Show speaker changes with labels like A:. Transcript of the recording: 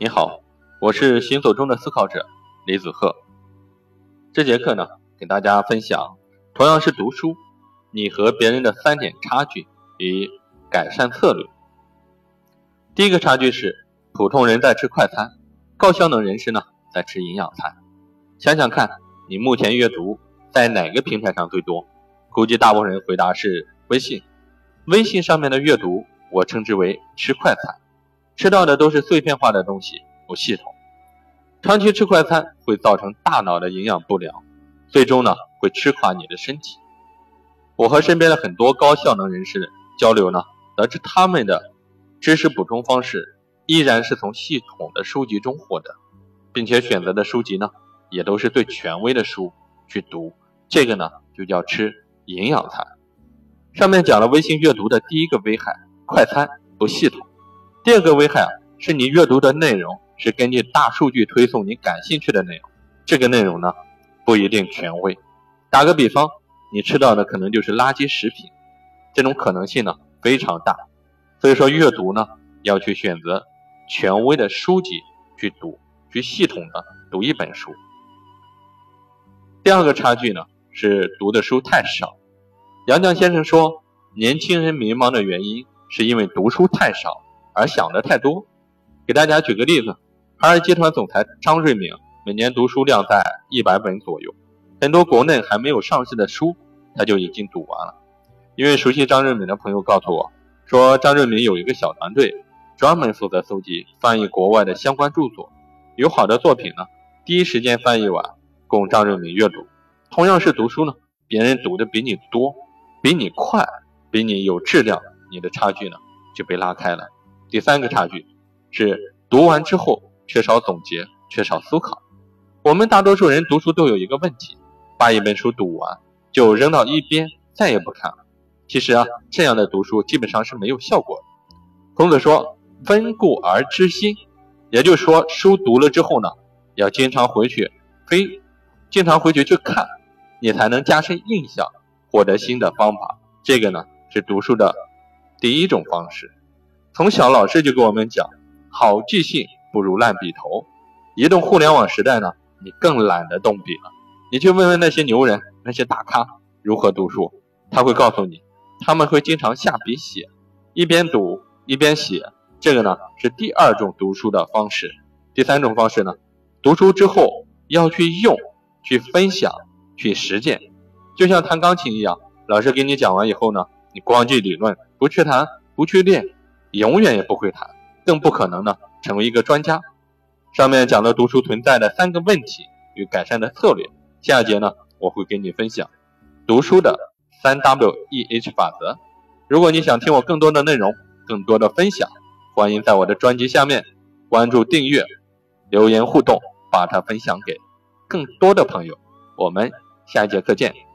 A: 你好，我是行走中的思考者李子鹤。这节课呢，给大家分享同样是读书，你和别人的三点差距与改善策略。第一个差距是，普通人在吃快餐，高效能人士呢在吃营养餐。想想看，你目前阅读在哪个平台上最多？估计大部分人回答是微信。微信上面的阅读，我称之为吃快餐。吃到的都是碎片化的东西，不系统。长期吃快餐会造成大脑的营养不良，最终呢会吃垮你的身体。我和身边的很多高效能人士交流呢，得知他们的知识补充方式依然是从系统的书籍中获得，并且选择的书籍呢也都是最权威的书去读。这个呢就叫吃营养餐。上面讲了微信阅读的第一个危害：快餐不系统。第二个危害啊，是你阅读的内容是根据大数据推送你感兴趣的内容，这个内容呢不一定权威。打个比方，你吃到的可能就是垃圾食品，这种可能性呢非常大。所以说阅读呢要去选择权威的书籍去读，去系统的读一本书。第二个差距呢是读的书太少。杨绛先生说，年轻人迷茫的原因是因为读书太少。而想的太多，给大家举个例子，海尔集团总裁张瑞敏每年读书量在一百本左右，很多国内还没有上市的书他就已经读完了。因为熟悉张瑞敏的朋友告诉我，说张瑞敏有一个小团队，专门负责搜集翻译国外的相关著作，有好的作品呢，第一时间翻译完供张瑞敏阅读。同样是读书呢，别人读的比你多，比你快，比你有质量，你的差距呢就被拉开了。第三个差距是读完之后缺少总结，缺少思考。我们大多数人读书都有一个问题，把一本书读完就扔到一边，再也不看了。其实啊，这样的读书基本上是没有效果的。孔子说：“温故而知新”，也就是说，书读了之后呢，要经常回去，非经常回去去看，你才能加深印象，获得新的方法。这个呢，是读书的第一种方式。从小老师就跟我们讲，好记性不如烂笔头。移动互联网时代呢，你更懒得动笔了。你去问问那些牛人、那些大咖如何读书，他会告诉你，他们会经常下笔写，一边读一边写。这个呢是第二种读书的方式。第三种方式呢，读书之后要去用、去分享、去实践。就像弹钢琴一样，老师给你讲完以后呢，你光记理论，不去弹，不去练。永远也不会谈，更不可能呢成为一个专家。上面讲了读书存在的三个问题与改善的策略，下节呢我会给你分享读书的三 W E H 法则。如果你想听我更多的内容，更多的分享，欢迎在我的专辑下面关注、订阅、留言互动，把它分享给更多的朋友。我们下一节课见。